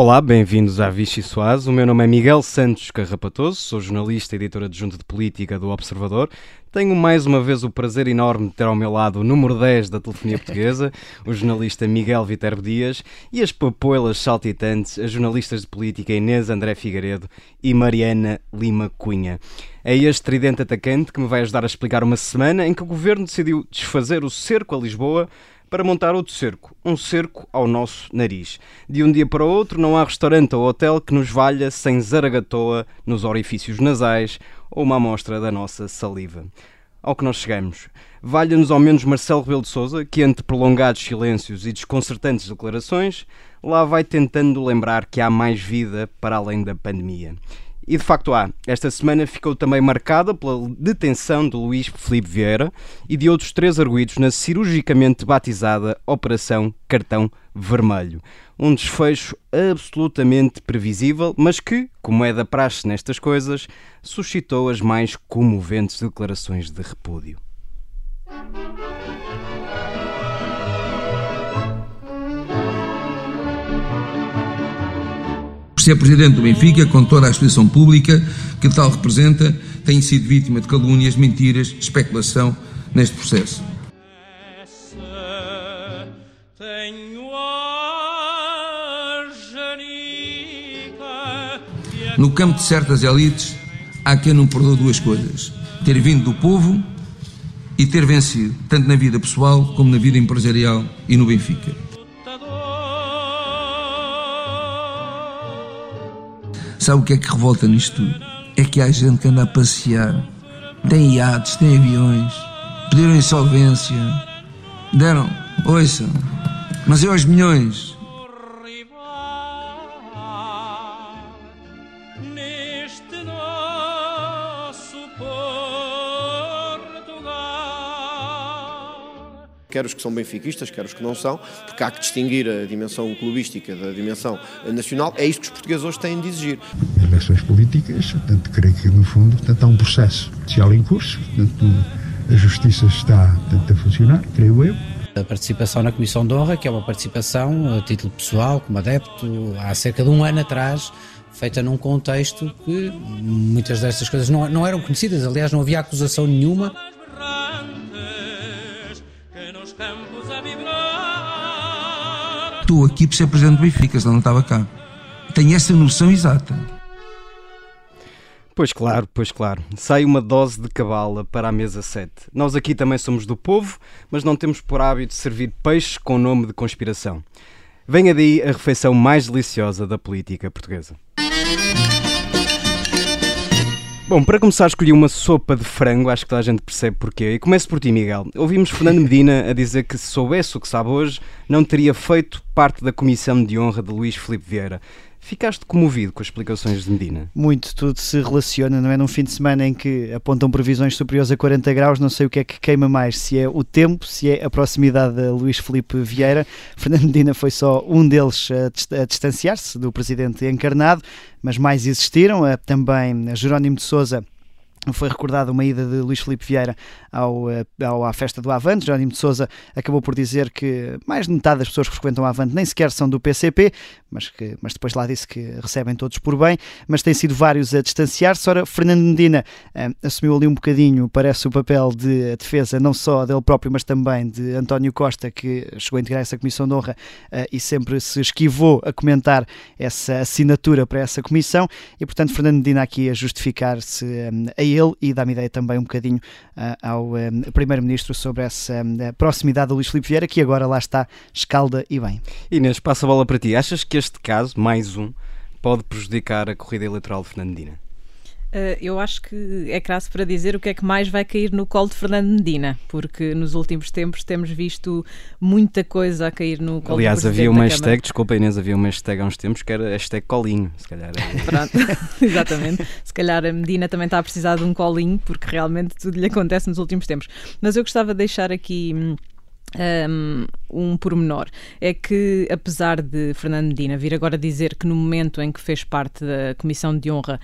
Olá, bem-vindos à Vichy Soaz. O meu nome é Miguel Santos Carrapatoso, sou jornalista e editor adjunto de política do Observador. Tenho mais uma vez o prazer enorme de ter ao meu lado o número 10 da telefonia portuguesa, o jornalista Miguel Viterbo Dias, e as papoilas saltitantes, as jornalistas de política Inês André Figueiredo e Mariana Lima Cunha. É este tridente atacante que me vai ajudar a explicar uma semana em que o governo decidiu desfazer o cerco a Lisboa para montar outro cerco, um cerco ao nosso nariz. De um dia para o outro não há restaurante ou hotel que nos valha sem zaragatoa nos orifícios nasais ou uma amostra da nossa saliva. Ao que nós chegamos. Valha-nos ao menos Marcelo Rebelo de Sousa, que entre prolongados silêncios e desconcertantes declarações, lá vai tentando lembrar que há mais vida para além da pandemia. E de facto há. Esta semana ficou também marcada pela detenção de Luís Felipe Vieira e de outros três arguídos na cirurgicamente batizada Operação Cartão Vermelho. Um desfecho absolutamente previsível, mas que, como é da praxe nestas coisas, suscitou as mais comoventes declarações de repúdio. Ser presidente do Benfica, com toda a exposição pública que tal representa, tem sido vítima de calúnias, mentiras, especulação neste processo. No campo de certas elites, há quem não perdoa duas coisas: ter vindo do povo e ter vencido, tanto na vida pessoal como na vida empresarial e no Benfica. Sabe o que é que revolta nisto tudo? É que há gente que anda a passear, tem iates, tem aviões, pediram insolvência, deram, ouçam, mas é aos milhões. Quer os que são benfiquistas, quer os que não são, porque há que distinguir a dimensão clubística da dimensão nacional. É isso que os portugueses hoje têm de exigir. Eleições políticas, portanto, creio que no fundo portanto, há um processo social em curso, portanto, a justiça está portanto, a funcionar, creio eu. A participação na Comissão de Honra, que é uma participação a título pessoal, como adepto, há cerca de um ano atrás, feita num contexto que muitas destas coisas não, não eram conhecidas, aliás, não havia acusação nenhuma. Estou aqui por ser presidente do Benfica, senão não estava cá. Tenho essa noção exata. Pois claro, pois claro. Sai uma dose de cabala para a mesa 7. Nós aqui também somos do povo, mas não temos por hábito servir peixe com nome de conspiração. Venha daí a refeição mais deliciosa da política portuguesa. Bom, para começar, escolhi uma sopa de frango, acho que toda a gente percebe porquê. E começo por ti, Miguel. Ouvimos Fernando Medina a dizer que se soubesse o que sabe hoje, não teria feito parte da comissão de honra de Luís Filipe Vieira. Ficaste comovido com as explicações de Medina? Muito, tudo se relaciona, não é? Num fim de semana em que apontam previsões superiores a 40 graus, não sei o que é que queima mais, se é o tempo, se é a proximidade de Luís Felipe Vieira. Fernando Medina foi só um deles a, distanciar-se do presidente encarnado, mas mais existiram, também Jerónimo de Souza foi recordada uma ida de Luís Felipe Vieira ao, eh, ao, à festa do Avante. Jerónimo de Souza acabou por dizer que mais de metade das pessoas que frequentam o Avante nem sequer são do PCP, mas, que, mas depois lá disse que recebem todos por bem, mas tem sido vários a distanciar-se. Ora, Fernando Medina eh, assumiu ali um bocadinho, parece o papel de defesa não só dele próprio, mas também de António Costa, que chegou a integrar essa comissão de honra eh, e sempre se esquivou a comentar essa assinatura para essa comissão, e portanto Fernando Medina aqui a justificar-se eh, a e dá-me ideia também um bocadinho eh, ao eh, Primeiro-Ministro sobre essa eh, proximidade do Luís Filipe Vieira, que agora lá está, escalda e bem. Inês, passa a bola para ti. Achas que este caso, mais um, pode prejudicar a corrida eleitoral de Fernandina? Uh, eu acho que é crasso para dizer o que é que mais vai cair no colo de Fernando Medina, porque nos últimos tempos temos visto muita coisa a cair no colo Aliás, havia uma hashtag, desculpa Inês, havia uma hashtag há uns tempos que era hashtag colinho, se calhar. Pronto, exatamente. Se calhar a Medina também está a precisar de um colinho, porque realmente tudo lhe acontece nos últimos tempos. Mas eu gostava de deixar aqui. Um, um pormenor é que, apesar de Fernando Medina vir agora dizer que no momento em que fez parte da Comissão de Honra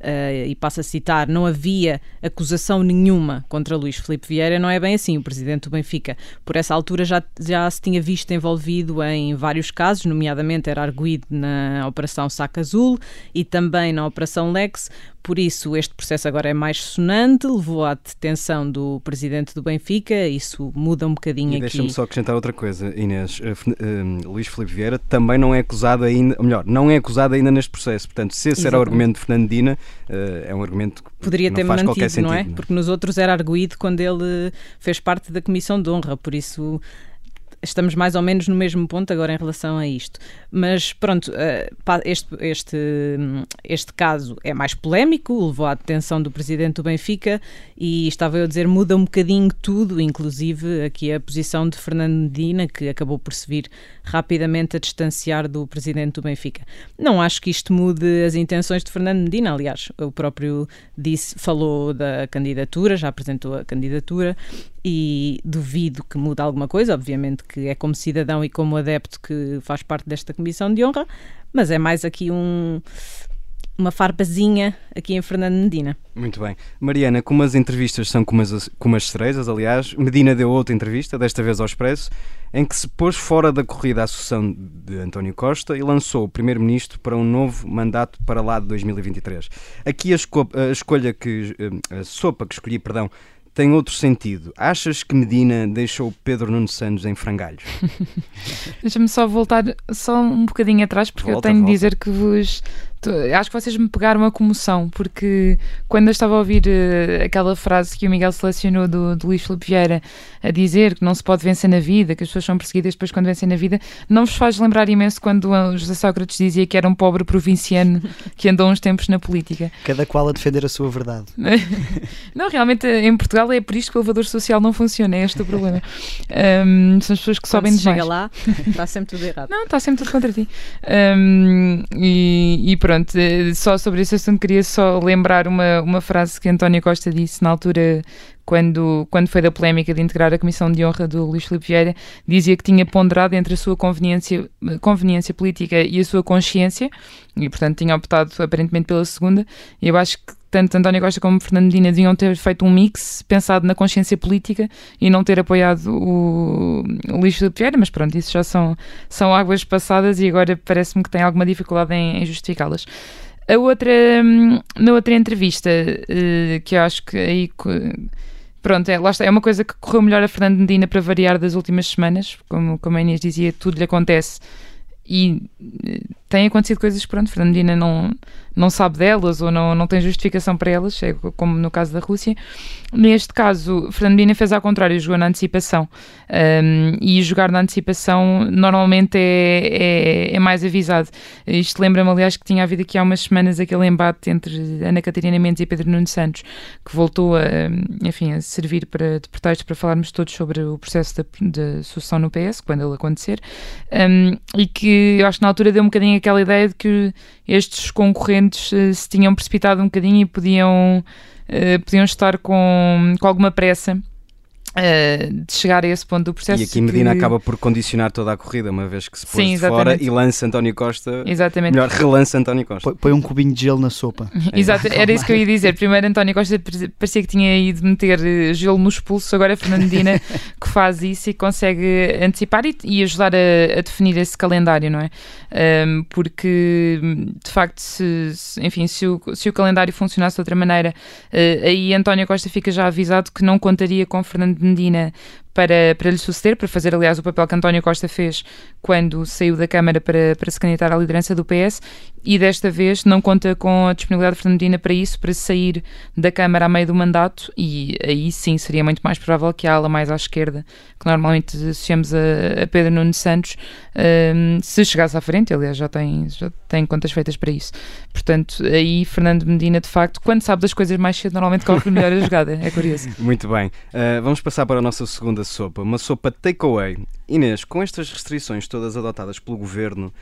uh, e passo a citar, não havia acusação nenhuma contra Luís Filipe Vieira, não é bem assim. O presidente do Benfica, por essa altura, já, já se tinha visto envolvido em vários casos, nomeadamente era arguído na Operação Saca Azul e também na Operação Lex. Por isso, este processo agora é mais sonante, levou à detenção do presidente do Benfica, isso muda um bocadinho e aqui. Deixa-me só acrescentar outra coisa, Inês. Uh, uh, Luís Filipe Vieira também não é acusado ainda, ou melhor, não é acusado ainda neste processo. Portanto, se esse Exatamente. era o argumento de Fernandina, é um argumento que Poderia não ter faz mantido, sentido, não é? Não? Porque nos outros era arguído quando ele fez parte da Comissão de Honra, por isso estamos mais ou menos no mesmo ponto agora em relação a isto. Mas pronto, eh, este, este, este caso é mais polémico, levou à detenção do presidente do Benfica e estava eu a dizer, muda um bocadinho tudo, inclusive aqui a posição de Fernando Medina, que acabou por se vir rapidamente a distanciar do presidente do Benfica. Não acho que isto mude as intenções de Fernando Medina, aliás, o próprio disse, falou da candidatura, já apresentou a candidatura e duvido que mude alguma coisa, obviamente que é como cidadão e como adepto que faz parte desta comissão de honra, mas é mais aqui um uma farpazinha aqui em Fernando Medina. Muito bem. Mariana, como as entrevistas são como as, como as cerejas, aliás, Medina deu outra entrevista, desta vez ao Expresso, em que se pôs fora da corrida a sucessão de António Costa e lançou o Primeiro-Ministro para um novo mandato para lá de 2023. Aqui a, esco a escolha que, eh, a sopa que escolhi, perdão, tem outro sentido. Achas que Medina deixou Pedro Nuno Santos em frangalhos? Deixa-me só voltar só um bocadinho atrás, porque volta, eu tenho de dizer que vos acho que vocês me pegaram a comoção, porque quando eu estava a ouvir uh, aquela frase que o Miguel selecionou do, do Luís Filipe Vieira a dizer que não se pode vencer na vida, que as pessoas são perseguidas depois quando vencem na vida, não vos faz lembrar imenso quando o José Sócrates dizia que era um pobre provinciano que andou uns tempos na política. Cada qual a defender a sua verdade. não, realmente em Portugal é por isto que o elevador social não funciona, é este o problema. Um, são as pessoas que quando sobem demais. chega lá, está sempre tudo errado. Não, está sempre tudo contra ti. Um, e, e pronto eh, só sobre esse assunto queria só lembrar uma, uma frase que António Costa disse na altura quando, quando foi da polémica de integrar a Comissão de Honra do Luís Filipe Vieira, dizia que tinha ponderado entre a sua conveniência, conveniência política e a sua consciência, e portanto tinha optado aparentemente pela segunda, e eu acho que tanto António Costa como Fernando Medina deviam ter feito um mix, pensado na consciência política e não ter apoiado o, o Luís Filipe Vieira, mas pronto, isso já são, são águas passadas e agora parece-me que tem alguma dificuldade em, em justificá-las. A outra, hum, na outra entrevista, eh, que eu acho que aí Pronto, é, lá está, é uma coisa que correu melhor a Fernando Medina para variar das últimas semanas, como, como a Inês dizia, tudo lhe acontece e tem acontecido coisas que, pronto, Fernando Medina não, não sabe delas ou não, não tem justificação para elas, é como no caso da Rússia. Neste caso, Fernandina fez ao contrário, jogou na antecipação. Um, e jogar na antecipação normalmente é, é, é mais avisado. Isto lembra-me, aliás, que tinha havido aqui há umas semanas aquele embate entre Ana Catarina Mendes e Pedro Nuno Santos, que voltou a, enfim, a servir para, de pretexto para falarmos todos sobre o processo de sucessão no PS, quando ele acontecer, um, e que eu acho que na altura deu um bocadinho aquela ideia de que estes concorrentes uh, se tinham precipitado um bocadinho e podiam, uh, podiam estar com, com alguma pressa Uh, de chegar a esse ponto do processo. E aqui Medina que... acaba por condicionar toda a corrida, uma vez que se pôs Sim, de fora e lança António Costa. Exatamente. Melhor, relança António Costa. Põe um cubinho de gelo na sopa. Exato, era isso que eu ia dizer. Primeiro António Costa parecia que tinha ido meter eh, gelo nos pulsos, agora é Fernando Medina que faz isso e consegue antecipar e, e ajudar a, a, definir esse calendário, não é? Um, porque, de facto, se, enfim, se o, se o calendário funcionasse de outra maneira, uh, aí António Costa fica já avisado que não contaria com Fernando Medina para, para lhe suceder, para fazer, aliás, o papel que António Costa fez quando saiu da Câmara para, para se candidatar à liderança do PS e desta vez não conta com a disponibilidade de Fernandina para isso, para sair da Câmara a meio do mandato e aí sim seria muito mais provável que a ala mais à esquerda, que normalmente associamos a, a Pedro Nuno Santos, um, se chegasse à frente, aliás já tem, já tem contas feitas para isso. Portanto, aí Fernando Medina, de facto, quando sabe das coisas mais cedo, normalmente corre melhor a jogada, é curioso. Muito bem, uh, vamos passar para a nossa segunda sopa, uma sopa takeaway. Inês, com estas restrições todas adotadas pelo governo,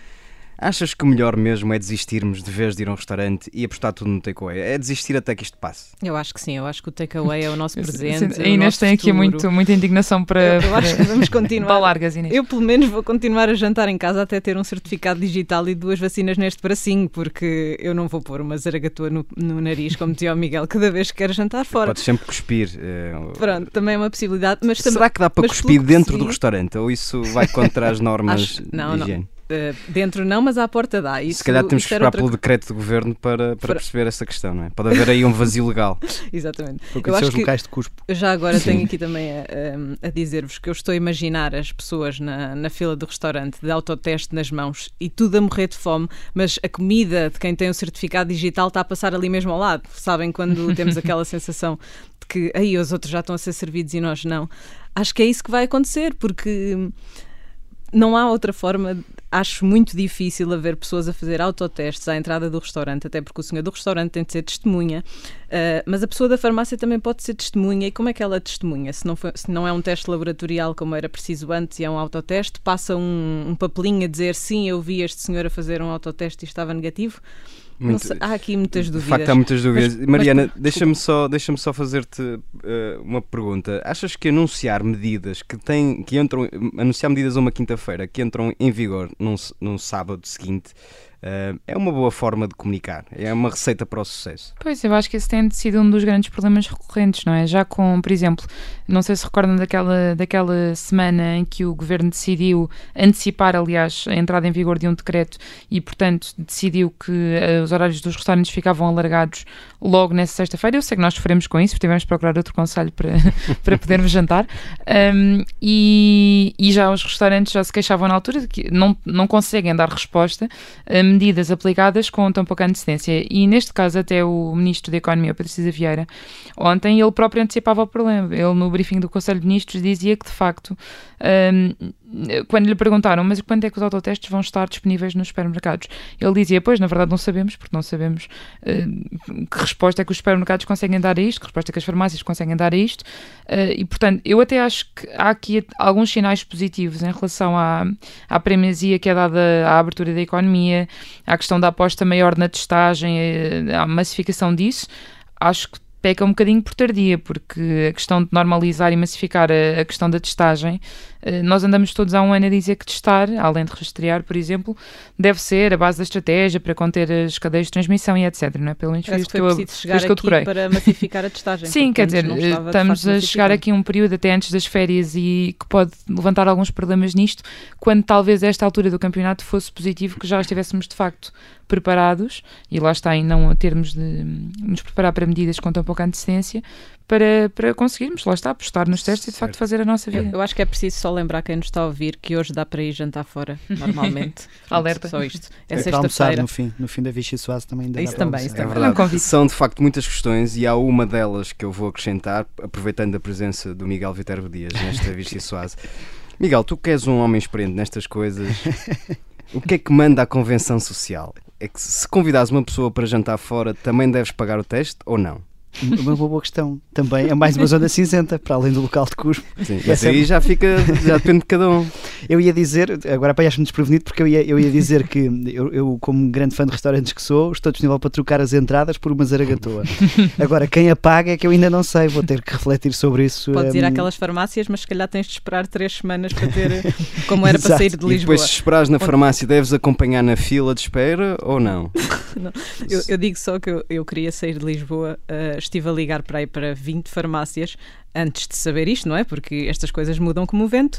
Achas que o melhor mesmo é desistirmos de vez de ir a um restaurante e apostar tudo no takeaway? É desistir até que isto passe? Eu acho que sim, eu acho que o takeaway é o nosso presente. A Inês tem aqui muito, muita indignação para. Eu, eu acho que vamos continuar. largas, Inês. Eu, pelo menos, vou continuar a jantar em casa até ter um certificado digital e duas vacinas neste bracinho, porque eu não vou pôr uma zaragatua no, no nariz, como dizia o Miguel, cada vez que quero jantar fora. Podes sempre cuspir. É... Pronto, também é uma possibilidade. Mas Será também, que dá para cuspir dentro do restaurante? Ou isso vai contra as normas acho, não, de higiene? Não. Uh, dentro não, mas à porta dá. Isso, Se calhar temos que esperar pelo decreto do governo para, para, perceber essa questão, não é? Pode haver aí um vazio legal. Exatamente. Porque eu acho os locais de cuspo. Já agora Sim. tenho aqui também a, a dizer-vos que eu estou a imaginar as pessoas na, na fila do restaurante de autoteste nas mãos e tudo a morrer de fome, mas a comida de quem tem o certificado digital está a passar ali mesmo ao lado. Sabem quando temos aquela sensação de que aí os outros já estão a ser servidos e nós não. Acho que é isso que vai acontecer, porque não há outra forma. Acho muito difícil haver pessoas a fazer autotestes à entrada do restaurante, até porque o senhor do restaurante tem de ser testemunha, uh, mas a pessoa da farmácia também pode ser testemunha. E como é que ela testemunha? Se não, foi, se não é um teste laboratorial como era preciso antes e é um autoteste, passa um, um papelinho a dizer sim, eu vi este senhor a fazer um autoteste e estava negativo. Muito, sei, há aqui muitas dúvidas. De facto, há muitas dúvidas. Mas, Mariana, deixa-me só, deixa só fazer-te uh, uma pergunta. Achas que anunciar medidas que têm, que entram, anunciar medidas a uma quinta-feira que entram em vigor num, num sábado seguinte Uh, é uma boa forma de comunicar, é uma receita para o sucesso. Pois, eu acho que esse tem sido um dos grandes problemas recorrentes, não é? Já com, por exemplo, não sei se recordam daquela, daquela semana em que o governo decidiu antecipar, aliás, a entrada em vigor de um decreto e, portanto, decidiu que uh, os horários dos restaurantes ficavam alargados logo nessa sexta-feira. Eu sei que nós sofremos com isso, porque tivemos de procurar outro conselho para, para podermos jantar. Um, e, e já os restaurantes já se queixavam na altura de que não, não conseguem dar resposta. Um, medidas aplicadas com tão pouca antecedência. E neste caso, até o Ministro da Economia, Pedro Cisa Vieira, ontem ele próprio antecipava o problema. Ele, no briefing do Conselho de Ministros, dizia que, de facto, um, quando lhe perguntaram, mas quando é que os autotestes vão estar disponíveis nos supermercados? Ele dizia, pois, na verdade não sabemos, porque não sabemos uh, que resposta é que os supermercados conseguem dar a isto, que resposta é que as farmácias conseguem dar a isto, uh, e portanto, eu até acho que há aqui alguns sinais positivos em relação à, à premiazia que é dada à abertura da economia, à questão da aposta maior na testagem, eh, à massificação disso, acho que peca um bocadinho por tardia, porque a questão de normalizar e massificar a, a questão da testagem eh, nós andamos todos há um ano a dizer que testar, além de rastrear, por exemplo, deve ser a base da estratégia para conter as cadeias de transmissão e etc. Não é? Pelo menos foi isto que, eu, chegar que eu decorei. para massificar a testagem. Sim, quer dizer, estamos a chegar aqui a um período até antes das férias e que pode levantar alguns problemas nisto, quando talvez esta altura do campeonato fosse positivo que já estivéssemos de facto preparados, e lá está em não termos de nos preparar para medidas com tão pouca antecedência, para, para conseguirmos, lá está, apostar nos testes e de facto fazer a nossa vida. Eu acho que é preciso só lembrar quem nos está a ouvir que hoje dá para ir jantar fora, normalmente. Alerta. Só isto. É, é sexta-feira. no fim, no fim da Vichy Soase também ainda isso dá também, isso é verdade. São de facto muitas questões e há uma delas que eu vou acrescentar, aproveitando a presença do Miguel Viterbo Dias nesta Vichy Soase. Miguel, tu que és um homem experiente nestas coisas, o que é que manda a convenção social? É que se convidares uma pessoa para jantar fora, também deves pagar o teste ou não? Uma boa questão. Também é mais uma zona cinzenta, para além do local de cuspo. Sim, mas aí já fica, já depende de cada um. Eu ia dizer, agora apanhaste-me desprevenido, porque eu ia, eu ia dizer que eu, eu, como grande fã de restaurantes que sou, estou disponível para trocar as entradas por uma zaragatoa. Agora, quem a paga é que eu ainda não sei, vou ter que refletir sobre isso. Podes um... ir àquelas farmácias, mas se calhar tens de esperar três semanas para ter, como era para sair de Lisboa. E depois, se esperares na farmácia, deves acompanhar na fila de espera ou não? não. Eu, eu, digo só que eu, eu queria sair de Lisboa, uh, estive a ligar para aí para 20 farmácias antes de saber isto, não é? Porque estas coisas mudam como o vento.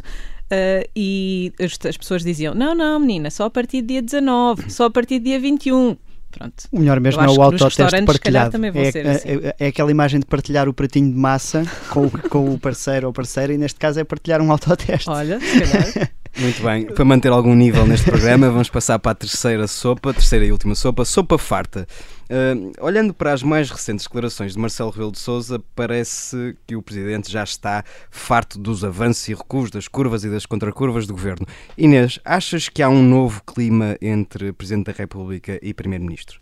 Uh, e as, as, pessoas diziam: não, não, menina, só a partir do dia 19, só a partir do dia 21. Pronto. O melhor mesmo é o autoteste partilhado. É, assim. é, é, aquela imagem de partilhar o pratinho de massa com, com o parceiro ou parceira, e neste caso é partilhar um autoteste. Olha, se calhar. Muito bem, para manter algum nível neste programa, vamos passar para a terceira sopa, terceira e última sopa, sopa farta. Uh, olhando para as mais recentes declarações de Marcelo Rebelo de Sousa, parece que o Presidente já está farto dos avanços e recuos, das curvas e das contracurvas do Governo. Inês, achas que há um novo clima entre Presidente da República e Primeiro-Ministro?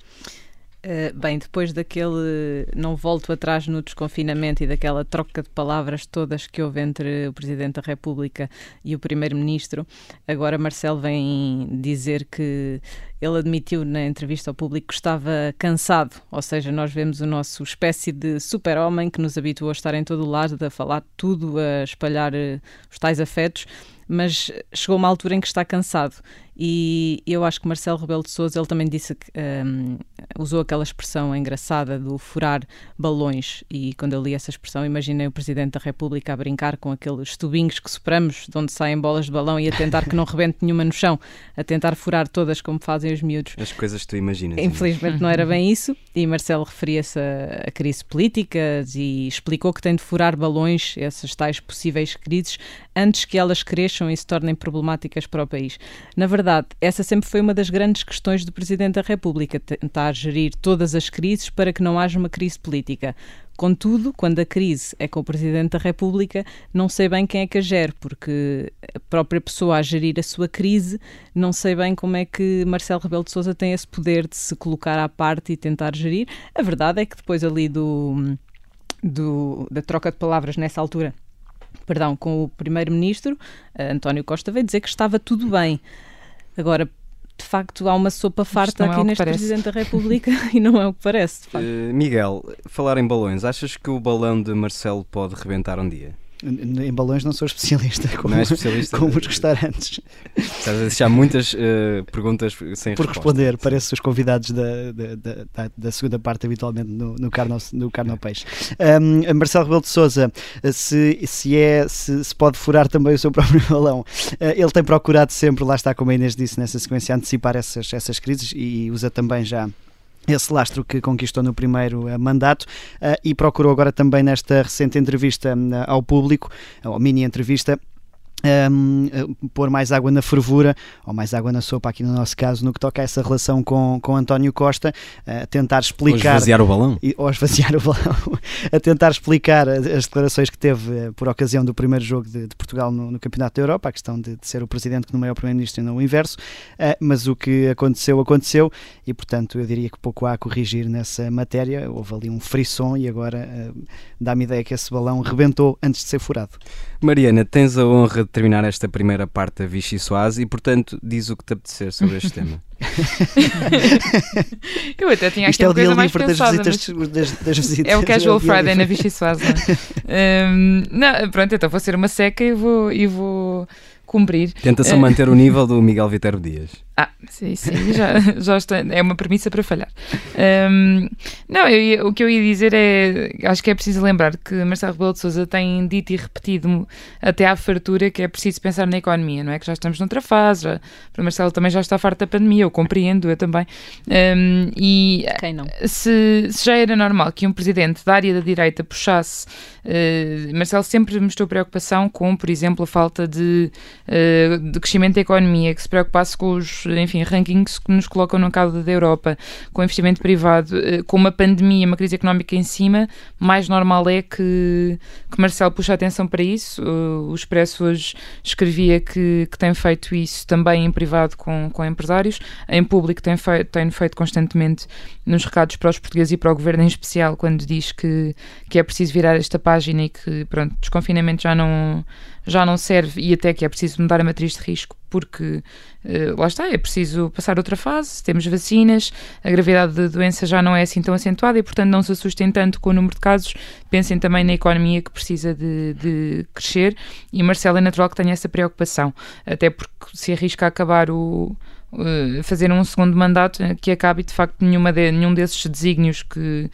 Uh, bem, depois daquele não volto atrás no desconfinamento e daquela troca de palavras todas que houve entre o Presidente da República e o Primeiro-Ministro, agora Marcelo vem dizer que ele admitiu na entrevista ao público que estava cansado, ou seja, nós vemos o nosso espécie de super-homem que nos habituou a estar em todo o lado, a falar tudo, a espalhar uh, os tais afetos mas chegou uma altura em que está cansado. E eu acho que Marcelo Rebelo de Sousa ele também disse que um, usou aquela expressão engraçada do furar balões e quando eu li essa expressão imaginei o Presidente da República a brincar com aqueles tubinhos que sopramos de onde saem bolas de balão e a tentar que não rebente nenhuma no chão, a tentar furar todas como fazem os miúdos. As coisas que tu imaginas. Infelizmente não era bem isso e Marcelo referia-se a, a crise política e explicou que tem de furar balões, essas tais possíveis crises, antes que elas cresçam e se tornem problemáticas para o país. Na verdade, essa sempre foi uma das grandes questões do Presidente da República, tentar gerir todas as crises para que não haja uma crise política. Contudo, quando a crise é com o Presidente da República, não sei bem quem é que a gere, porque a própria pessoa a gerir a sua crise, não sei bem como é que Marcelo Rebelo de Sousa tem esse poder de se colocar à parte e tentar gerir. A verdade é que depois ali do, do da troca de palavras nessa altura perdão, com o primeiro-ministro, eh, António Costa, veio dizer que estava tudo bem. Agora, de facto, há uma sopa farta aqui é neste parece. Presidente da República e não é o que parece. Uh, Miguel, falar em balões, achas que o balão de Marcelo pode rebentar um dia? Em balões não sou especialista, como, não é especialista como os restaurantes. Estás a deixar muitas uh, perguntas sem Por resposta. responder, parece os convidados da, da, da, da, segunda parte habitualmente no, no, carno, no carno ao peixe. Um, Marcelo Rebelo de Sousa, se, se, é, se, se, pode furar também o seu próprio balão, uh, ele tem procurado sempre, lá está como a Inês disse nessa sequência, antecipar essas, essas crises e usa também já esse lastro que conquistou no primeiro uh, mandato uh, e procurou agora também nesta recente entrevista uh, ao público, ou mini entrevista, um, pôr mais água na fervura, ou mais água na sopa, aqui no nosso caso, no que toca a essa relação com, com António Costa, a tentar explicar. Ou esvaziar o balão. E, ou esvaziar o balão, a tentar explicar as declarações que teve eh, por ocasião do primeiro jogo de, de Portugal no, no, Campeonato da Europa, a questão de, de ser o presidente que nomeia o primeiro-ministro e não o inverso, uh, mas o que aconteceu, aconteceu, e portanto eu diria que pouco há a corrigir nessa matéria. Houve ali um frisson e agora uh, dá-me ideia que esse balão rebentou antes de ser furado. Mariana, tens a honra de terminar esta primeira parte da Vichy Soase e, portanto, diz o que te apetecer sobre este tema. eu até tinha Isto aqui é uma coisa mais pensada, das visitas, das, das visitas, É o Casual Friday na Vichy Soase. um, não, pronto, então vou ser uma seca e vou, e vou cumprir. Tenta-se uh, manter o nível do Miguel Viterbo Dias. Ah, sim, sim, já, já está, é uma premissa para falhar. Um, não, eu, o que eu ia dizer é, acho que é preciso lembrar que Marcelo Rebelo de Sousa tem dito e repetido até à fartura que é preciso pensar na economia, não é? Que já estamos noutra fase, já, para Marcelo também já está farto da pandemia, eu compreendo, eu também. Um, e Quem não? Se, se, já era normal que um presidente da área da direita puxasse, uh, Marcelo sempre mostrou preocupação com, por exemplo, a falta de, uh, de crescimento da economia, que se preocupasse com os enfim, rankings que nos colocam no cauda da Europa, com investimento privado, eh, com uma pandemia, uma crise económica em cima, mais normal é que, que Marcelo puxe a atenção para isso. O Expresso hoje escrevia que, que tem feito isso também em privado com, com empresários, em público tem feito, tem feito constantemente nos recados para os portugueses e para o governo em especial, quando diz que, que é preciso virar esta página e que, pronto, desconfinamento já não já não serve e até que é preciso mudar a matriz de risco porque uh, lá está, é preciso passar outra fase, temos vacinas, a gravidade da doença já não é assim tão acentuada e portanto não se assustem tanto com o número de casos, pensem também na economia que precisa de, de crescer e Marcelo é natural que tenha essa preocupação, até porque se arrisca a acabar o uh, fazer um segundo mandato que acabe de facto nenhuma de, nenhum desses desígnios que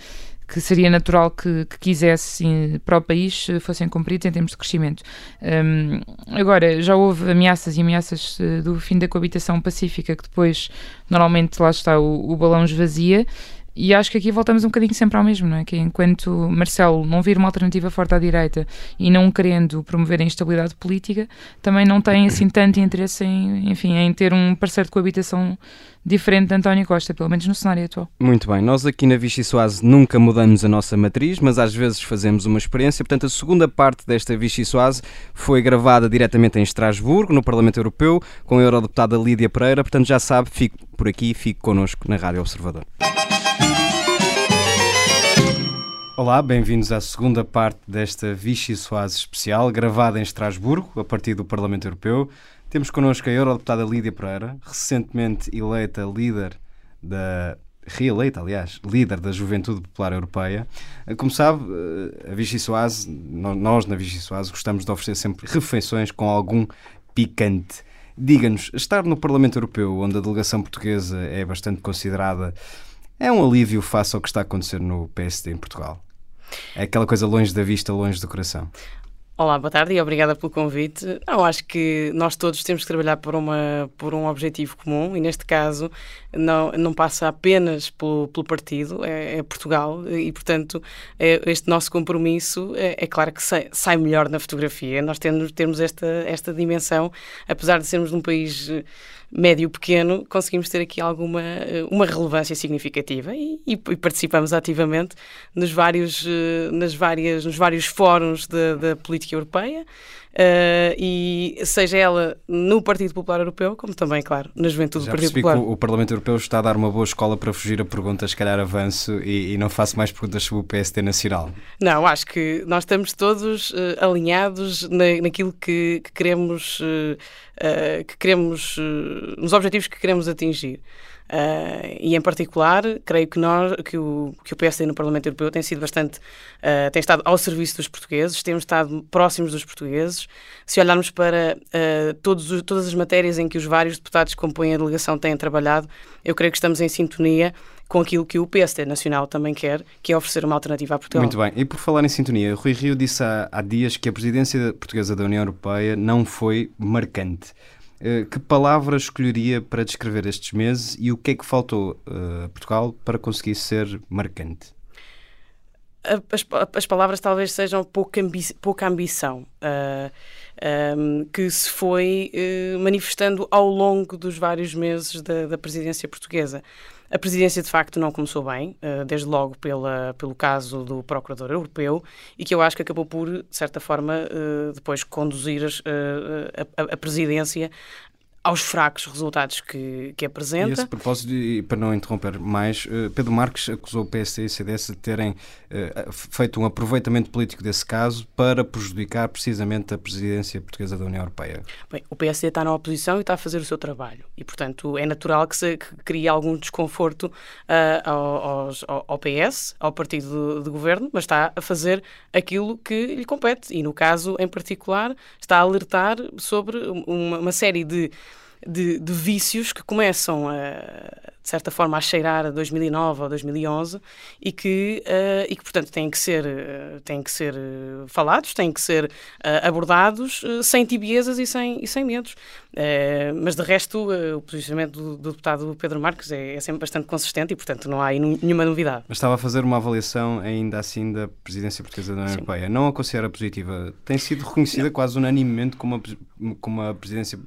que seria natural que, que quisesse para o país fossem cumpridos em termos de crescimento. Um, agora, já houve ameaças e ameaças eh, do fim da coabitação pacífica que depois, normalmente, lá está, o, o balão esvazia. E acho que aqui voltamos um bocadinho sempre ao mesmo, não é? Que enquanto Marcelo não vir uma alternativa forte à direita e não querendo promover a instabilidade política, também não tem assim tanto interesse em, enfim, em ter um parceiro de coabitação diferente de António Costa, pelo menos no cenário atual. Muito bem, nós aqui na Vichy Soase nunca mudamos a nossa matriz, mas às vezes fazemos uma experiência. Portanto, a segunda parte desta Vichy Soase foi gravada diretamente em Estrasburgo, no Parlamento Europeu, com a eurodeputada Lídia Pereira. Portanto, já sabe, fique por aqui, fique connosco na Rádio Observador. Olá, bem-vindos à segunda parte desta Vichy Soase especial, gravada em Estrasburgo, a partir do Parlamento Europeu. Temos connosco a Eurodeputada Lídia Pereira, recentemente eleita líder da reeleita, aliás, líder da Juventude Popular Europeia. Como sabe, eh, a Vichy Soase, nós na Vichy Soase gostamos de oferecer sempre refeições com algum picante. Diga-nos, estar no Parlamento Europeu, onde a delegação portuguesa é bastante considerada, é um alívio face ao que está a acontecer no PSD em Portugal? É aquela coisa longe da vista, longe do coração. Olá, boa tarde e obrigada pelo convite. Não, acho que nós todos temos que trabalhar por, uma, por um objetivo comum e, neste caso, não, não passa apenas pelo, pelo partido, é, é, Portugal e, portanto, é, este nosso compromisso é, é claro que sai, sai, melhor na fotografia. Nós temos, temos esta, esta dimensão, apesar de sermos num país médio pequeno, conseguimos ter aqui alguma eh, uma relevância significativa e, e, e participamos ativamente nos vários, eh, nas várias, nos vários fóruns da política europeia uh, e seja ela no Partido Popular Europeu, como também, claro, na juventude Já do Partido Popular. Que o, o Parlamento Europeu está a dar uma boa escola para fugir a perguntas, se calhar avanço e, e não faço mais perguntas sobre o PST Nacional. Não, acho que nós estamos todos uh, alinhados na, naquilo que, que queremos, uh, que queremos nos objetivos que queremos atingir. Uh, e em particular, creio que, nós, que, o, que o PSD no Parlamento Europeu tem sido bastante, uh, tem estado ao serviço dos portugueses, temos estado próximos dos portugueses. Se olharmos para uh, todos, todas as matérias em que os vários deputados que compõem a delegação têm trabalhado, eu creio que estamos em sintonia com aquilo que o PSD Nacional também quer, que é oferecer uma alternativa a Portugal. Muito bem. E por falar em sintonia, Rui Rio disse há, há dias que a presidência portuguesa da União Europeia não foi marcante. Eh, que palavras escolheria para descrever estes meses e o que é que faltou uh, a Portugal para conseguir ser marcante? As, as palavras talvez sejam pouca, ambi pouca ambição, uh, eh, um, que se foi uh, manifestando ao longo dos vários meses da, da presidência portuguesa. A presidência, de facto, não começou bem, desde logo pela, pelo caso do Procurador Europeu, e que eu acho que acabou por, de certa forma, depois conduzir a, a, a presidência aos fracos resultados que, que apresenta. E esse propósito, e para não interromper mais, eh, Pedro Marques acusou o PSD e o CDS de terem eh, feito um aproveitamento político desse caso para prejudicar precisamente a presidência portuguesa da União Europeia. Bem, o PSD está na oposição e está a fazer o seu trabalho e, portanto, é natural que, se, que crie algum desconforto uh, ao, ao, ao, PS, ao partido de, de governo, mas está a fazer aquilo que lhe compete e, no caso em particular, está a alertar sobre uma, uma série de de, de vícios que começam a, de certa forma, a cheirar a 2009 ou 2011 e que, uh, e que portanto, têm que ser, uh, têm que ser uh, falados, têm que ser abordados sem tibiezas e sem, e sem medos. mas, de resto, o posicionamento do, do, deputado Pedro Marques é, é, sempre bastante consistente e, portanto, não há aí nenhuma novidade. Mas estava a fazer uma avaliação, ainda assim, da presidência portuguesa da União Europeia. Não a considera positiva? Tem sido reconhecida não. quase unanimemente como uma, como uma presidência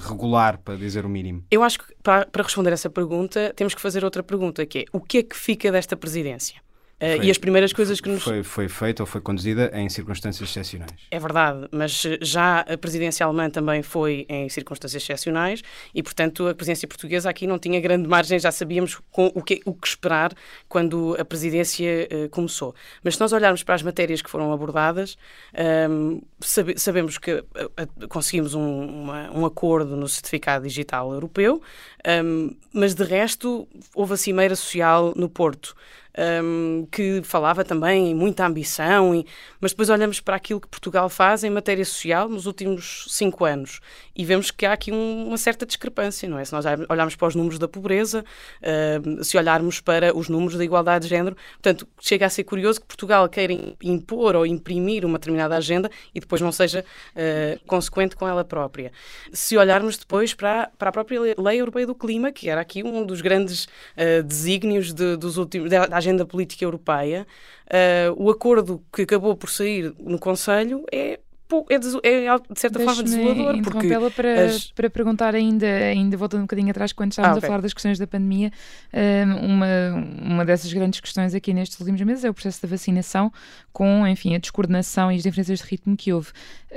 regular, para dizer o mínimo. Eu acho que, para, para responder essa pergunta, temos que fazer outra pergunta, que é o que é que fica desta presidência? Uh, foi, e as primeiras coisas que nos. Foi, foi feita ou foi conduzida em circunstâncias excepcionais. É verdade, mas já a presidência alemã também foi em circunstâncias excepcionais e, portanto, a presidência portuguesa aqui não tinha grande margem, já sabíamos com o, que, o que esperar quando a presidência uh, começou. Mas se nós olharmos para as matérias que foram abordadas, um, ehm, sabe, sabemos que uh, conseguimos um, uma, um acordo no certificado digital europeu, um, ehm, mas de resto houve a Cimeira Social no Porto um, que falava também em muita ambição, e, mas depois olhamos para aquilo que Portugal faz em matéria social nos últimos cinco anos e vemos que há aqui um, uma certa discrepância, não é? Se nós olharmos para os números da pobreza, se olharmos para os números da igualdade de género, portanto, chega a ser curioso que Portugal queira impor ou imprimir uma determinada agenda e depois não seja uh, consequente com ela própria. Se olharmos depois para, para a própria Lei Europeia do Clima, que era aqui um dos grandes uh, desígnios de, dos últimos, da, da agenda política europeia, uh, o acordo que acabou por sair no Conselho é é, de, é de certa forma desolador. Porque para, as... para perguntar ainda, ainda voltando um bocadinho atrás, quando estávamos ah, okay. a falar das questões da pandemia, hum, uma, uma dessas grandes questões aqui nestes últimos meses é o processo da vacinação, com, enfim, a descoordenação e as diferenças de ritmo que houve.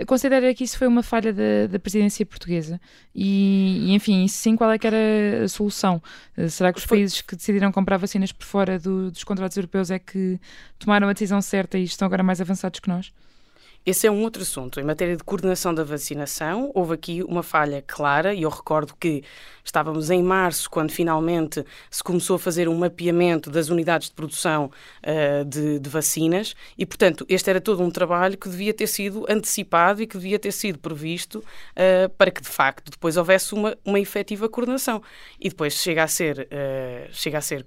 Considera que isso foi uma falha da, da presidência portuguesa? E, e, enfim, sim, qual é que era a solução? Eh, será que os países que decidiram comprar vacinas por fora do, dos contratos europeus é que tomaram a decisão certa e estão agora mais avançados que nós? Esse é um outro assunto. Em matéria de coordenação da vacinação, houve aqui uma falha clara, e eu recordo que estávamos em março, quando finalmente se começou a fazer um mapeamento das unidades de produção uh, de, de, vacinas, e, portanto, este era todo um trabalho que devia ter sido antecipado e que devia ter sido previsto uh, para que, de facto, depois houvesse uma, uma efetiva coordenação. E depois chega a ser, uh, chega a ser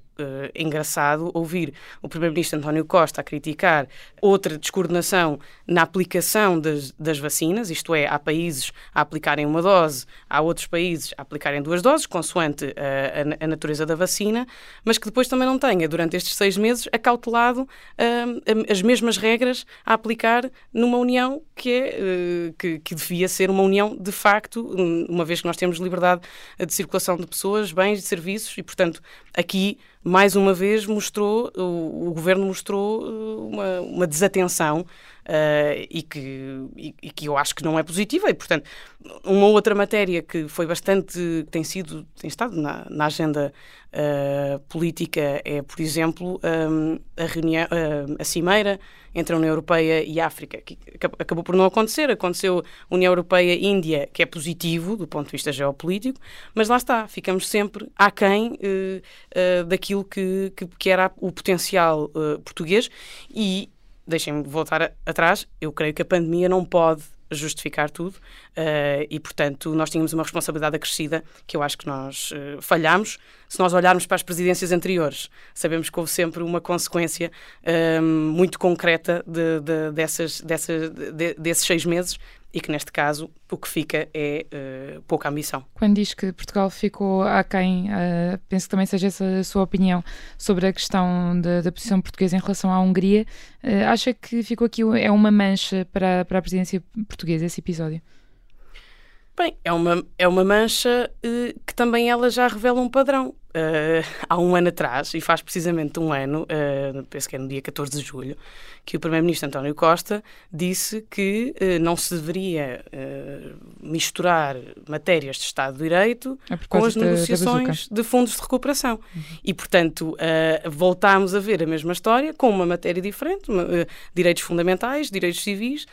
engraçado ouvir o Primeiro-Ministro António Costa a criticar outra descoordenação na aplicação das, das, vacinas, isto é, há países a aplicarem uma dose, há outros países a aplicarem duas doses, consoante uh, a, a, natureza da vacina, mas que depois também não tenha, durante estes seis meses, acautelado uh, as mesmas regras a aplicar numa União que, é, que, que devia ser uma União de facto, uma vez que nós temos liberdade de circulação de pessoas, bens e serviços, e portanto aqui mais uma vez mostrou, o, o governo mostrou uh, uma, uma desatenção uh, e, que, e, e, que eu acho que não é positiva. E, portanto, uma outra matéria que foi bastante, tem sido, tem estado na, na agenda uh, política é, por exemplo, um, a, reunião, uh, a cimeira entre a União Europeia e a África, que acabou por não acontecer. Aconteceu União Europeia-Índia, que é positivo do ponto de vista geopolítico, mas lá está, ficamos sempre aquém uh, uh, daquilo que, que, que, era o potencial português e deixem-me voltar atrás, eu creio que a pandemia não pode justificar tudo uh, e, portanto, nós tínhamos uma responsabilidade acrescida que eu acho que nós uh, falhamos. Se nós olharmos para as presidências anteriores, sabemos que houve sempre uma consequência uh, muito concreta de, de, dessas, de, desses seis meses e que neste caso o que fica é uh, pouca ambição. Quando diz que Portugal ficou aquém, uh, penso que também seja essa a sua opinião sobre a questão da, da posição portuguesa em relação à Hungria. Uh, acha que ficou aqui é uma mancha para, para a presidência portuguesa esse episódio? Bem, é uma, é uma mancha uh, que também ela já revela um padrão. Uh, há um ano atrás, e faz precisamente um ano, uh, penso que é no dia 14 de julho, que o Primeiro-Ministro António Costa disse que não se deveria misturar matérias de Estado de Direito é com as negociações de fundos de recuperação. Uhum. E, portanto, voltámos a ver a mesma história com uma matéria diferente, direitos fundamentais, direitos civis,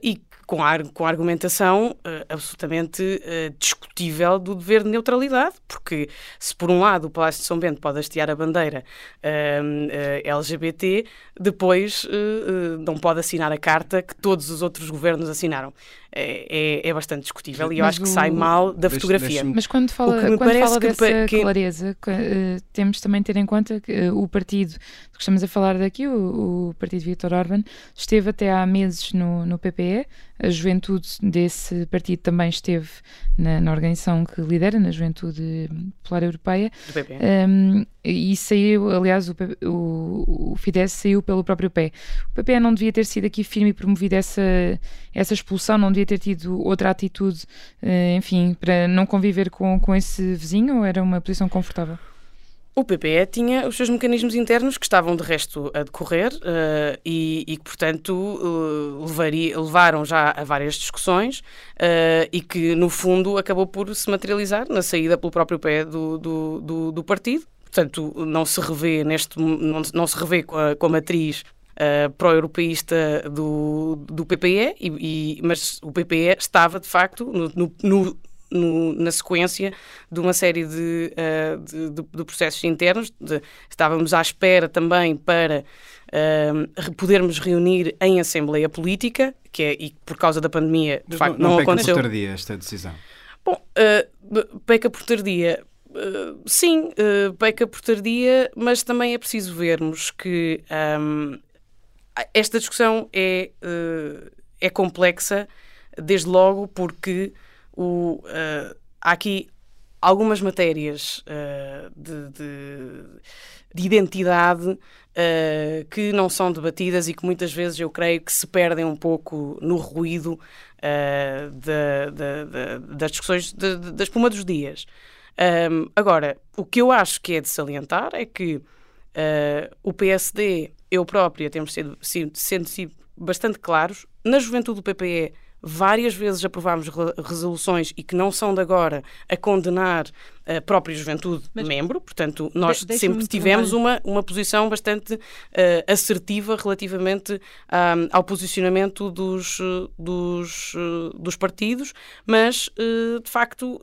e com a, com argumentação uh, absolutamente uh, discutível do dever de neutralidade, porque se por um lado o Palácio de São Bento pode hastear a bandeira uh, LGBT, depois não pode assinar a carta que todos os outros governos assinaram. É, é, é bastante discutível e eu acho que sai mal da fotografia. Mas quando fala, quando fala que, dessa que... clareza, temos também de ter em conta que o partido que estamos a falar daqui, o, o partido Vítor Orban, esteve até há meses no, no PPE, a juventude desse partido também esteve na, na organização que lidera, na Juventude Popular Europeia. Um, e saiu, aliás, o, o, o, Fidesz saiu pelo próprio pé. O PPE não devia ter sido aqui firme e promovido essa, essa expulsão, não devia ter tido outra atitude, uh, enfim, para não conviver com, com esse vizinho ou era uma posição confortável? O PPE tinha os seus mecanismos internos que estavam de resto a decorrer uh, e, e, que, portanto, uh, levaria, levaram já a várias discussões uh, e que, no fundo, acabou por se materializar na saída pelo próprio pé do, do, do, do partido. Portanto, não se revê neste não, não se revê com a, com a matriz Uh, pró-europeísta do, do PPE, e, e, mas o PPE estava de facto no, no, no no, na sequência de uma série de, uh, de, de, de, processos internos. Estávamos à espera também para uh, podermos reunir em Assembleia Política, que é, e por causa da pandemia, de facto, não, não, não aconteceu. por tardia esta decisão? Bom, uh, peca por tardia. Sim, peca por tardia, mas também é preciso vermos que um, esta discussão é, uh, é complexa, desde logo porque o, uh, há aqui algumas matérias uh, de, de, de, identidade uh, que não são debatidas e que muitas vezes eu creio que se perdem um pouco no ruído de, de, de, das discussões da espuma dos dias. Um, agora, o que eu acho que é de salientar é que o PSD, eu própria, temos sido, sendo sido bastante claros, na juventude do PPE várias vezes aprovámos resoluções e que não são de agora a condenar a própria juventude Mas, membro, portanto, nós sempre tivemos uma, uma posição bastante uh, assertiva relativamente um, ao posicionamento dos, dos, uh, dos partidos, mas uh, de facto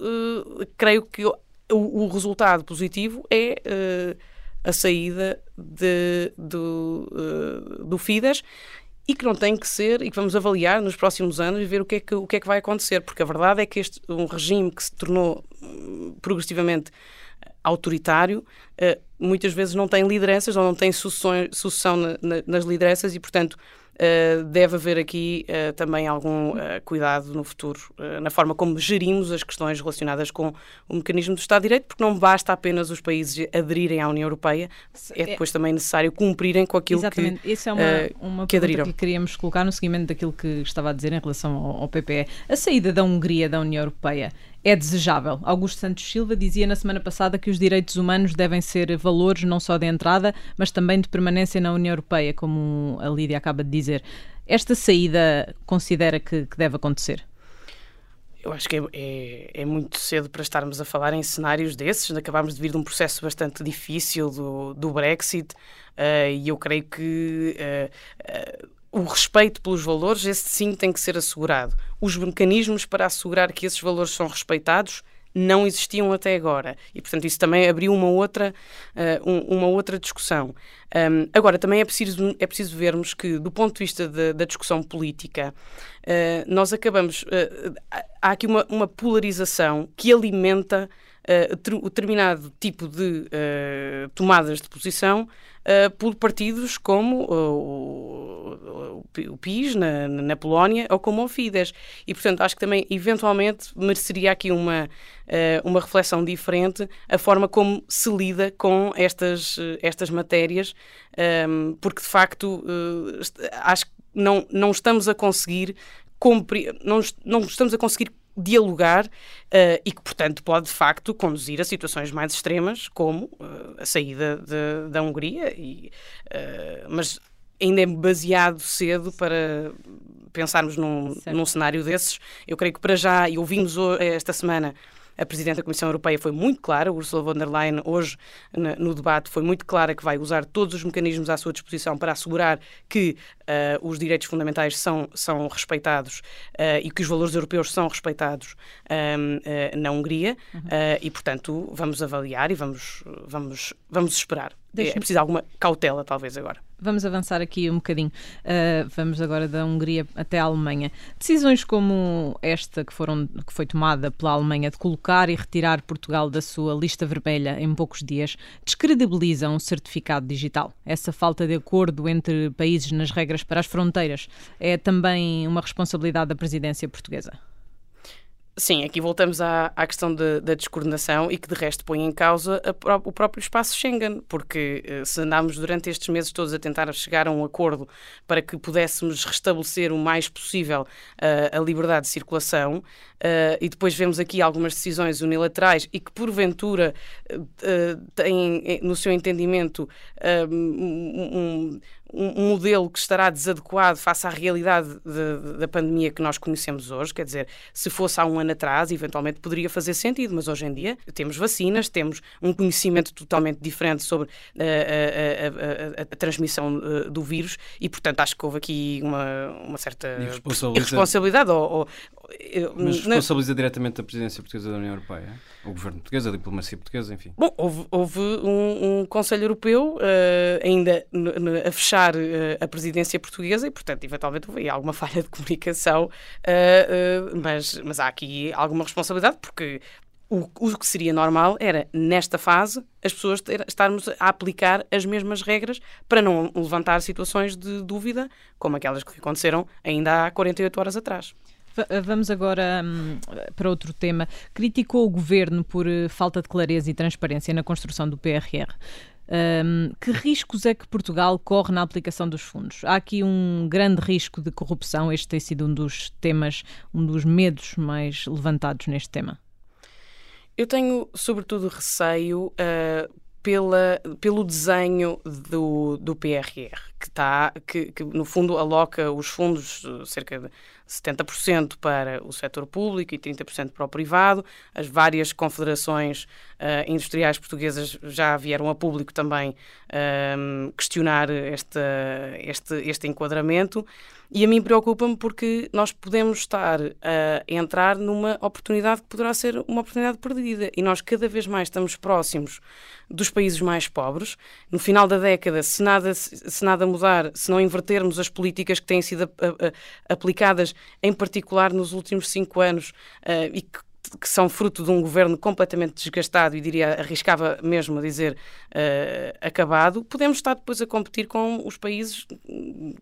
creio que o, o, resultado positivo é a saída de, do, do Fidesz e que não tem que ser, e que vamos avaliar nos próximos anos e ver o que é que, o que, é que vai acontecer, porque a verdade é que este um regime que se tornou hum, progressivamente autoritário, eh, muitas vezes não tem lideranças ou não tem sucessão, sucessão nas lideranças e, portanto, Uh, deve haver aqui uh, também algum uh, cuidado no futuro na forma como gerimos as questões relacionadas com o mecanismo do Estado de Direito, porque não basta apenas os países aderirem à União Europeia, é, é depois também necessário cumprirem com aquilo Exatamente. que Isso é uma, uma que aderiram. que queríamos colocar no seguimento daquilo que estava a dizer em relação ao, ao PPE. A saída da Hungria da União Europeia é desejável. Augusto Santos Silva dizia na semana passada que os direitos humanos devem ser valores não só de entrada, mas também de permanência na União Europeia, como a Lídia acaba de dizer. Esta saída considera que, que deve acontecer? Eu acho que é, é, é, muito cedo para estarmos a falar em cenários desses. Acabámos de vir de um processo bastante difícil do, do Brexit uh, e eu creio que uh, uh, o respeito pelos valores, esse sim tem que ser assegurado. Os mecanismos para assegurar que esses valores são respeitados não existiam até agora. E portanto isso também abriu uma outra uh, uma outra discussão. Um, agora também é preciso é preciso vermos que do ponto de vista de, da discussão política uh, nós acabamos uh, há aqui uma, uma polarização que alimenta uh, determinado tipo de uh, tomadas de posição uh, por partidos como o, o, PIS na, na, Polónia ou como o Fidesz. E, portanto, acho que também, eventualmente, mereceria aqui uma, uma reflexão diferente a forma como se lida com estas, estas matérias, um, porque, de facto, acho que não, não estamos a conseguir não, não estamos a conseguir dialogar uh, e que, portanto, pode de facto conduzir a situações mais extremas, como uh, a saída de, da Hungria, e, uh, mas ainda é baseado cedo para pensarmos num, num cenário desses. Eu creio que para já, e ouvimos esta semana a Presidente da Comissão Europeia foi muito clara, Ursula von der Leyen, hoje no debate, foi muito clara que vai usar todos os mecanismos à sua disposição para assegurar que uh, os direitos fundamentais são, são respeitados uh, e que os valores europeus são respeitados um, uh, na Hungria uhum. e, portanto, vamos avaliar e vamos, vamos, vamos esperar. É preciso alguma cautela, talvez, agora. Vamos avançar aqui um bocadinho. Uh, vamos agora da Hungria até a Alemanha. Decisões como esta que, foram, que foi tomada pela Alemanha de colocar e retirar Portugal da sua lista vermelha em poucos dias descredibilizam o certificado digital. Essa falta de acordo entre países nas regras para as fronteiras é também uma responsabilidade da presidência portuguesa. Sim, aqui voltamos à, à questão de, da descoordenação e que de resto põe em causa a, o próprio espaço Schengen, porque eh, se andámos durante estes meses todos a tentar chegar a um acordo para que pudéssemos restabelecer o mais possível uh, a liberdade de circulação uh, e depois vemos aqui algumas decisões unilaterais e que porventura uh, têm no seu entendimento um, um, modelo que estará desadequado face à realidade de, da pandemia que nós conhecemos hoje. Quer dizer, se fosse há um ano atrás, eventualmente poderia fazer sentido, mas hoje em dia temos vacinas, temos um conhecimento totalmente diferente sobre a, a, a, a transmissão do vírus e, portanto, acho que houve aqui uma, uma certa irresponsabilidade. Ou, ou, mas responsabiliza na... diretamente a presidência portuguesa da União Europeia? O governo português, a diplomacia portuguesa, enfim. Bom, houve, houve um, um Conselho Europeu uh, ainda a fechar uh, a presidência portuguesa e, portanto, eventualmente houve alguma falha de comunicação, uh, mas, mas há aqui alguma responsabilidade porque o, o, que seria normal era, nesta fase, as pessoas ter, estarmos a aplicar as mesmas regras para não levantar situações de dúvida, como aquelas que aconteceram ainda há 48 horas atrás. Vamos agora um, para outro tema. Criticou o governo por uh, falta de clareza e transparência na construção do PRR. Um, que riscos é que Portugal corre na aplicação dos fundos? Há aqui um grande risco de corrupção, este tem sido um dos temas, um dos medos mais levantados neste tema. Eu tenho, sobretudo, receio uh, pela, pelo desenho do, do PRR, que, está, que, que no fundo aloca os fundos, cerca de 70% para o setor público e 30% para o privado. As várias confederações uh, industriais portuguesas já vieram a público também uh, questionar este, este, este enquadramento. E a mim preocupa-me porque nós podemos estar a entrar numa oportunidade que poderá ser uma oportunidade perdida. E nós cada vez mais estamos próximos dos países mais pobres. No final da década, se nada, se nada mudar, se não invertermos as políticas que têm sido aplicadas, em particular nos últimos cinco anos, uh, e que que são fruto de um governo completamente desgastado e diria, arriscava mesmo a dizer uh, acabado, podemos estar depois a competir com os países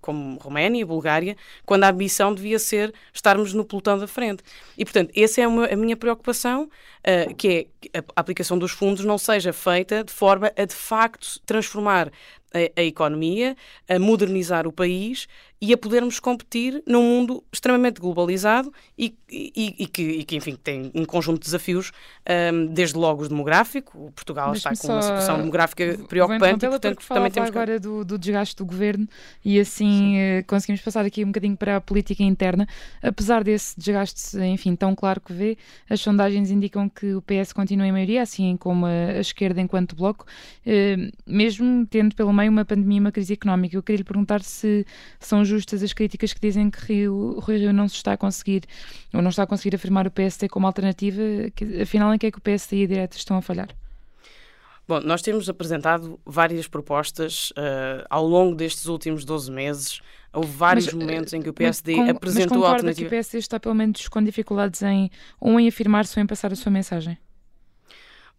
como Roménia Bulgária, quando a ambição devia ser estarmos no pelotão da frente. E, portanto, essa é a minha preocupação, uh, que é a aplicação dos fundos não seja feita de forma a, de facto, transformar a, a, economia, a modernizar o país e a podermos competir num mundo extremamente globalizado e, e, e, que, e que, enfim, tem um conjunto de desafios, um, desde logo o demográfico. Portugal está com uma situação demográfica preocupante e, portanto, também temos agora que... do, do desgaste do governo e assim uh, conseguimos passar aqui um bocadinho para a política interna. Apesar desse desgaste, enfim, tão claro que vê, as sondagens indicam que o PS continua em maioria, assim como a, a esquerda enquanto bloco, uh, mesmo tendo pelo meio uma pandemia e uma crise económica. Eu queria lhe perguntar se são justas as críticas que dizem que Rio, Rui Rio não se está a conseguir, ou não está a conseguir afirmar o PSD como alternativa, que, afinal em que é que o PSD e a direita estão a falhar? Bom, nós temos apresentado várias propostas uh, ao longo destes últimos 12 meses. Houve vários mas, momentos em que o PSD com, apresentou mas a alternativa. que o PSD está pelo menos com dificuldades em ou em afirmar-se ou em passar a sua mensagem?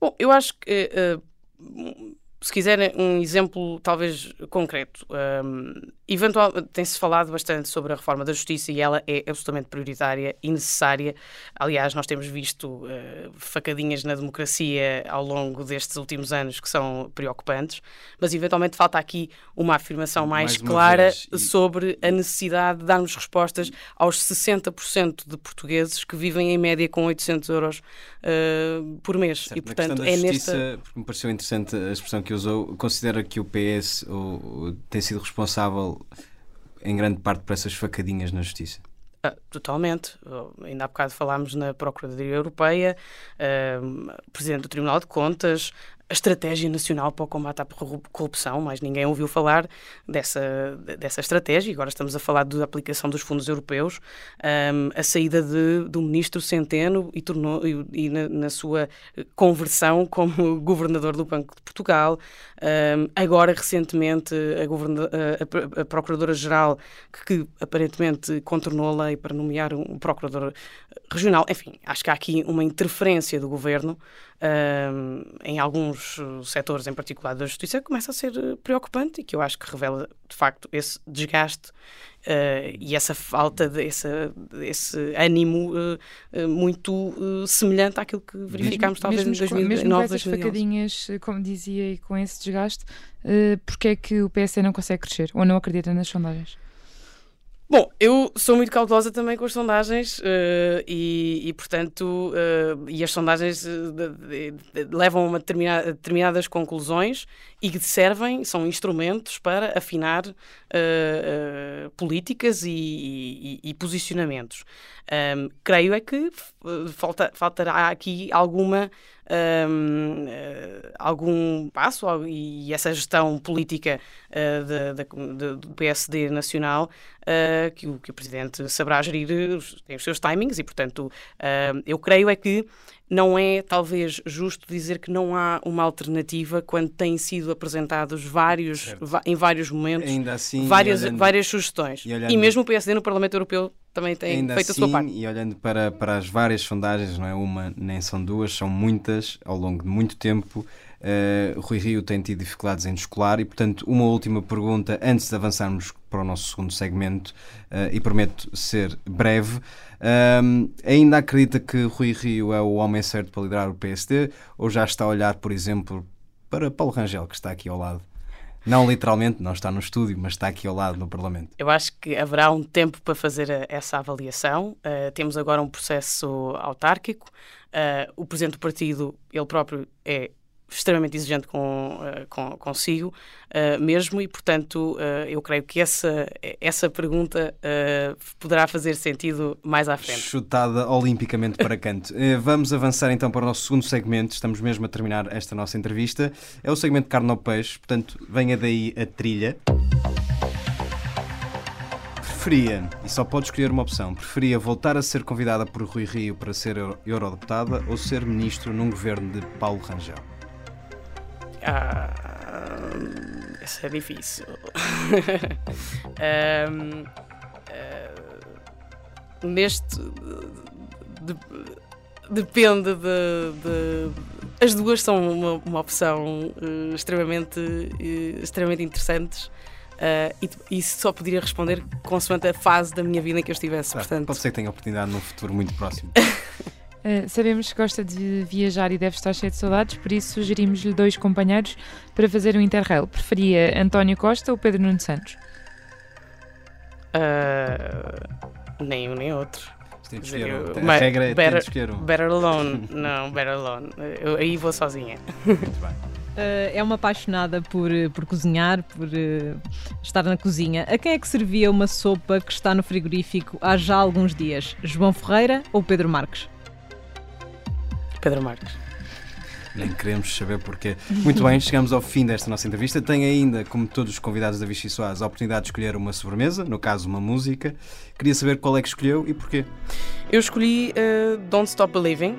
Bom, eu acho que uh, se quiserem um exemplo talvez concreto, um, eventual, tem-se falado bastante sobre a reforma da justiça e ela é absolutamente prioritária e necessária. Aliás, nós temos visto uh, facadinhas na democracia ao longo destes últimos anos que são preocupantes, mas eventualmente falta aqui uma afirmação mais, mais clara e... sobre a necessidade de darmos respostas aos 60% de portugueses que vivem em média com 800 euros uh, por mês. Certo, e portanto é justiça, nesta. Porque me pareceu interessante a expressão que que usou, considera que o PS ou, tem sido responsável em grande parte por essas facadinhas na justiça? Ah, totalmente. Ainda há bocado falámos na Procuradoria Europeia, uh, Presidente do Tribunal de Contas, a Estratégia Nacional para o Combate à Corrupção, mas ninguém ouviu falar dessa, dessa estratégia. Agora estamos a falar da aplicação dos fundos europeus, um, a saída de, do ministro Centeno e, tornou, e, e na, na, sua conversão como governador do Banco de Portugal. Um, agora, recentemente, a, a, a Procuradora-Geral, que, que, aparentemente contornou a lei para nomear um procurador regional. Enfim, acho que há aqui uma interferência do governo em alguns setores, em particular da justiça, começa a ser preocupante e que eu acho que revela, de facto, esse desgaste uh, e essa falta desse esse ânimo uh, muito semelhante àquilo que verificámos mesmo, talvez mesmo, em 2009, mesmo com essas facadinhas, como dizia, e com esse desgaste, uh, porque é que o PSD não consegue crescer ou não acredita nas sondagens? Bom, eu sou muito cautelosa também com as sondagens uh, e, e, portanto, uh, e as sondagens uh, de, de, de, levam a determinadas conclusões e que servem, são instrumentos para afinar políticas e, e, e posicionamentos. Um, creio é que falta, faltará aqui alguma um, uh, algum passo e essa gestão política uh, de, de, do PSD nacional uh, que, o, que o Presidente saberá gerir, tem os seus timings e, portanto, eu creio é que não é talvez justo dizer que não há uma alternativa quando têm sido apresentados vários, em vários momentos assim, várias, olhando, várias sugestões. E, olhando, e, mesmo o PSD no Parlamento Europeu também tem ainda feito assim, a sua parte. E olhando para, para as várias sondagens, não é uma nem são duas, são muitas ao longo de muito tempo. Uh, Rui Rio tem tido dificuldades em descolar e, portanto, uma última pergunta antes de avançarmos para o nosso segundo segmento, uh, e prometo ser breve. Um, ainda acredita que Rui Rio é o homem certo para liderar o PSD ou já está a olhar, por exemplo, para Paulo Rangel, que está aqui ao lado. Não literalmente, não está no estúdio, mas está aqui ao lado no Parlamento. Eu acho que haverá um tempo para fazer a, essa avaliação. Uh, temos agora um processo autárquico. Uh, o presidente do partido, ele próprio, é extremamente exigente com, uh, com, consigo uh, mesmo e, portanto, uh, eu creio que essa, essa pergunta poderá fazer sentido mais à frente. Chutada olimpicamente para canto. vamos avançar então para o nosso segundo segmento. Estamos mesmo a terminar esta nossa entrevista. É o segmento carne ao peixe, portanto, venha daí a trilha. Preferia, e só pode escolher uma opção, preferia voltar a ser convidada por Rui Rio para ser eurodeputada ou ser ministro num governo de Paulo Rangel? Ah, isso é difícil. um, uh, ah, neste. De, depende de, de, As duas são uma, uma opção uh, extremamente, uh, extremamente interessantes. Uh, e, e, só poderia responder consoante a fase da minha vida em que eu estivesse. Claro, portanto... Pode ser que tenha oportunidade num futuro muito próximo. Uh, sabemos que gosta de viajar e deve estar cheio de saudades, por isso sugerimos-lhe dois companheiros para fazer um Interrail. Preferia António Costa ou Pedro Nuno Santos? Uh, nem um nem outro. Tem de escolher, a regra é better, escolher um. Better alone. Não, better alone. Eu, aí vou sozinha. Muito bem. Uh, é uma apaixonada por, por cozinhar, por uh, estar na cozinha. A quem é que servia uma sopa que está no frigorífico há já alguns dias? João Ferreira ou Pedro Marques? Pedro Marques. Nem queremos saber porquê. Muito bem, chegamos ao fim desta nossa entrevista. Tem ainda, como todos os convidados da Vichy Soares, a oportunidade de escolher uma sobremesa, no caso uma música. Queria saber qual é que escolheu e porquê. Eu escolhi uh, Don't Stop Believing,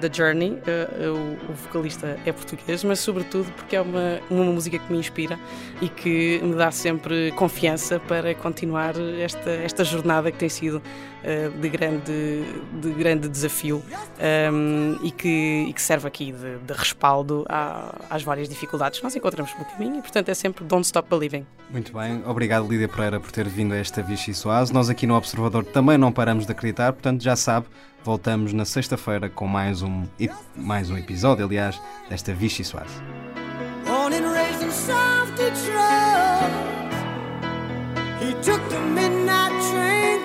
da Journey. Uh, o, vocalista é português, mas sobretudo porque é uma, uma música que me inspira e que me dá sempre confiança para continuar esta, esta jornada que tem sido uh, de, grande, de grande desafio um, e, que, e que serve aqui de, de respaldo à, às várias dificuldades que nós encontramos pelo caminho e, portanto, é sempre Don't Stop Believing. Muito bem, obrigado Lídia Pereira por ter vindo a esta Vichy Soase. Nós aqui no Observador também não paramos de acreditar, portanto, já sabe, voltamos na sexta-feira com mais um, mais um episódio, aliás, desta Vichy Soase. He took the midnight train